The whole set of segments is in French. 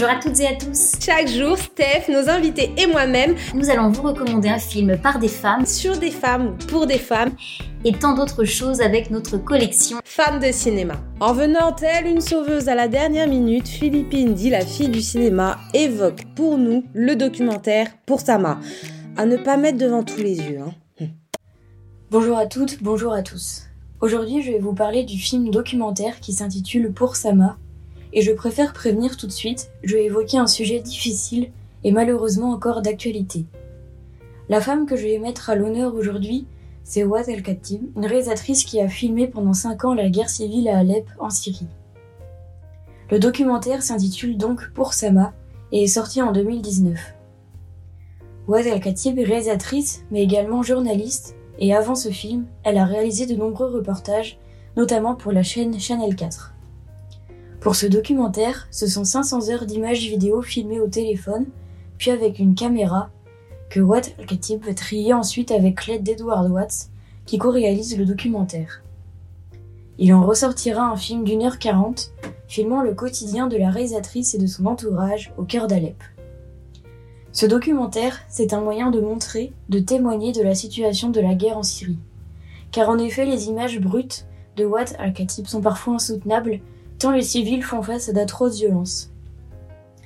Bonjour à toutes et à tous. Chaque jour, Steph, nos invités et moi-même, nous allons vous recommander un film par des femmes, sur des femmes ou pour des femmes, et tant d'autres choses avec notre collection Femmes de cinéma. En venant telle une sauveuse à la dernière minute, Philippine dit la fille du cinéma évoque pour nous le documentaire Pour Sama. À ne pas mettre devant tous les yeux. Hein. Bonjour à toutes, bonjour à tous. Aujourd'hui, je vais vous parler du film documentaire qui s'intitule Pour Sama et je préfère prévenir tout de suite, je vais évoquer un sujet difficile et malheureusement encore d'actualité. La femme que je vais mettre à l'honneur aujourd'hui, c'est Ouad El-Khatib, une réalisatrice qui a filmé pendant 5 ans la guerre civile à Alep en Syrie. Le documentaire s'intitule donc Pour Sama et est sorti en 2019. Ouad El-Khatib est réalisatrice mais également journaliste et avant ce film, elle a réalisé de nombreux reportages, notamment pour la chaîne Channel 4. Pour ce documentaire, ce sont 500 heures d'images vidéo filmées au téléphone, puis avec une caméra, que Watt Al-Khatib va trier ensuite avec l'aide d'Edward Watts, qui co-réalise le documentaire. Il en ressortira un film d'une heure quarante, filmant le quotidien de la réalisatrice et de son entourage au cœur d'Alep. Ce documentaire, c'est un moyen de montrer, de témoigner de la situation de la guerre en Syrie. Car en effet, les images brutes de Watt Al-Khatib sont parfois insoutenables tant les civils font face à d'atroces violences.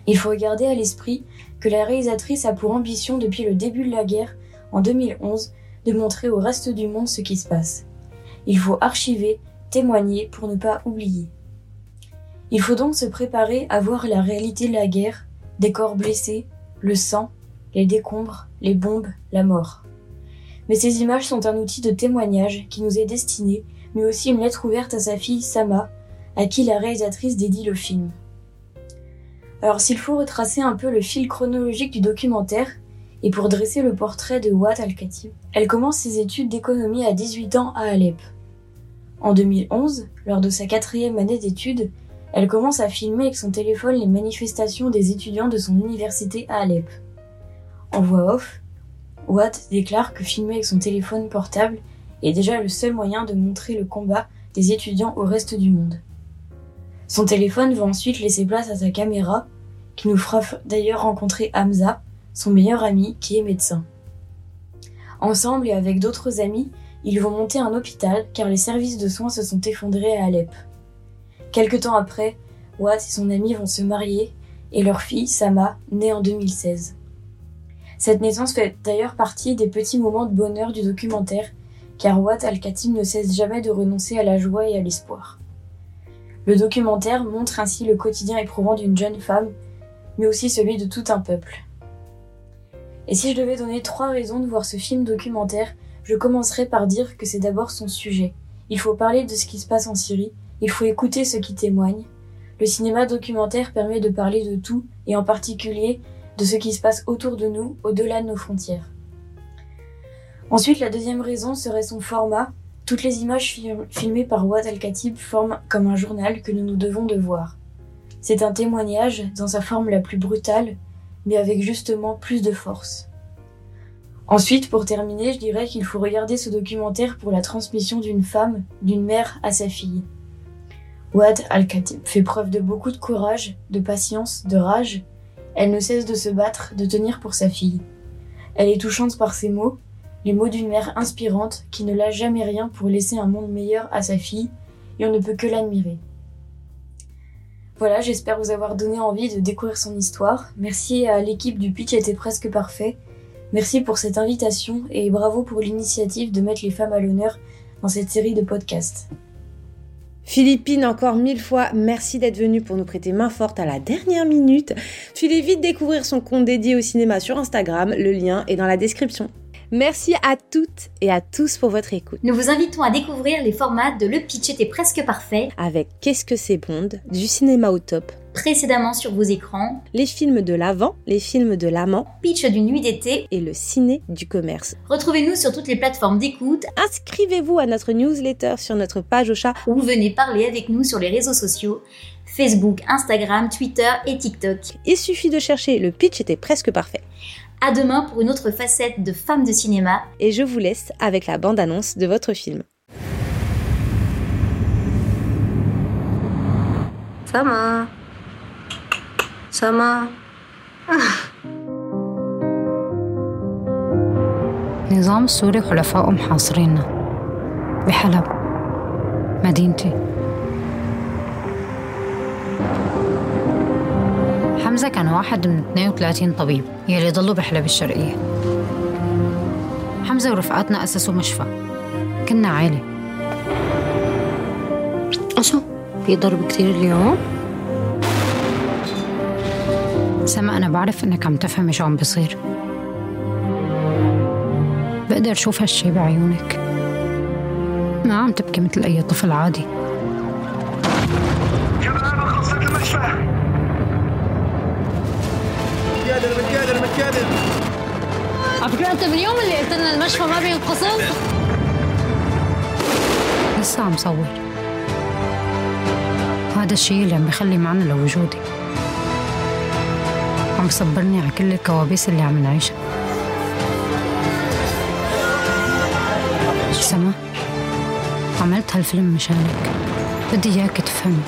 Il faut garder à l'esprit que la réalisatrice a pour ambition depuis le début de la guerre, en 2011, de montrer au reste du monde ce qui se passe. Il faut archiver, témoigner pour ne pas oublier. Il faut donc se préparer à voir la réalité de la guerre, des corps blessés, le sang, les décombres, les bombes, la mort. Mais ces images sont un outil de témoignage qui nous est destiné, mais aussi une lettre ouverte à sa fille Sama, à qui la réalisatrice dédie le film. Alors s'il faut retracer un peu le fil chronologique du documentaire, et pour dresser le portrait de Watt Al-Khatib, elle commence ses études d'économie à 18 ans à Alep. En 2011, lors de sa quatrième année d'études, elle commence à filmer avec son téléphone les manifestations des étudiants de son université à Alep. En voix off, Watt déclare que filmer avec son téléphone portable est déjà le seul moyen de montrer le combat des étudiants au reste du monde. Son téléphone va ensuite laisser place à sa caméra, qui nous fera d'ailleurs rencontrer Hamza, son meilleur ami, qui est médecin. Ensemble et avec d'autres amis, ils vont monter un hôpital car les services de soins se sont effondrés à Alep. Quelque temps après, Watt et son ami vont se marier et leur fille, Sama, naît en 2016. Cette naissance fait d'ailleurs partie des petits moments de bonheur du documentaire, car Watt Al-Khatib ne cesse jamais de renoncer à la joie et à l'espoir. Le documentaire montre ainsi le quotidien éprouvant d'une jeune femme, mais aussi celui de tout un peuple. Et si je devais donner trois raisons de voir ce film documentaire, je commencerai par dire que c'est d'abord son sujet. Il faut parler de ce qui se passe en Syrie, il faut écouter ce qui témoigne. Le cinéma documentaire permet de parler de tout, et en particulier de ce qui se passe autour de nous, au-delà de nos frontières. Ensuite, la deuxième raison serait son format, toutes les images filmées par Watt Al-Khatib forment comme un journal que nous nous devons de voir. C'est un témoignage dans sa forme la plus brutale, mais avec justement plus de force. Ensuite, pour terminer, je dirais qu'il faut regarder ce documentaire pour la transmission d'une femme, d'une mère à sa fille. Wad Al-Khatib fait preuve de beaucoup de courage, de patience, de rage. Elle ne cesse de se battre, de tenir pour sa fille. Elle est touchante par ses mots, les mots d'une mère inspirante qui ne lâche jamais rien pour laisser un monde meilleur à sa fille, et on ne peut que l'admirer. Voilà, j'espère vous avoir donné envie de découvrir son histoire. Merci à l'équipe du pitch était presque parfait. Merci pour cette invitation et bravo pour l'initiative de mettre les femmes à l'honneur dans cette série de podcasts. Philippine, encore mille fois, merci d'être venue pour nous prêter main forte à la dernière minute. Filez vite découvrir son compte dédié au cinéma sur Instagram, le lien est dans la description. Merci à toutes et à tous pour votre écoute. Nous vous invitons à découvrir les formats de Le Pitch était presque parfait avec Qu'est-ce que c'est Bond, du cinéma au top, précédemment sur vos écrans, les films de l'avant, les films de l'amant, Pitch d'une nuit d'été et le ciné du commerce. Retrouvez-nous sur toutes les plateformes d'écoute. Inscrivez-vous à notre newsletter sur notre page au chat ou venez parler avec nous sur les réseaux sociaux. Facebook, Instagram, Twitter et TikTok. Il suffit de chercher le pitch était presque parfait. À demain pour une autre facette de Femmes de cinéma. Et je vous laisse avec la bande-annonce de votre film. Sama سما النظام السوري وحلفائه محاصريننا بحلب مدينتي حمزة كان واحد من 32 طبيب يلي ضلوا بحلب الشرقية. حمزة ورفقاتنا أسسوا مشفى. كنا عائلة أشو؟ في ضرب كتير اليوم؟ سما أنا بعرف إنك عم تفهمي شو عم بصير. بقدر شوف هالشي بعيونك. ما عم تبكي مثل أي طفل عادي. أنت من اليوم اللي قلت لنا المشفى ما بينقسم لسه عم صور. هذا الشيء اللي عم بخلي معنى لوجودي. عم بصبرني على كل الكوابيس اللي عم نعيشها. سما عملت هالفيلم مشانك. بدي إياك تفهمي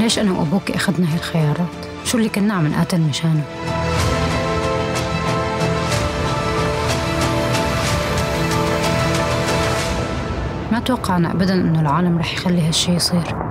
ليش أنا وأبوك أخذنا هالخيارات؟ شو اللي كنا عم نقاتل مشانه؟ ما توقعنا ابدا انه العالم رح يخلي هالشي يصير.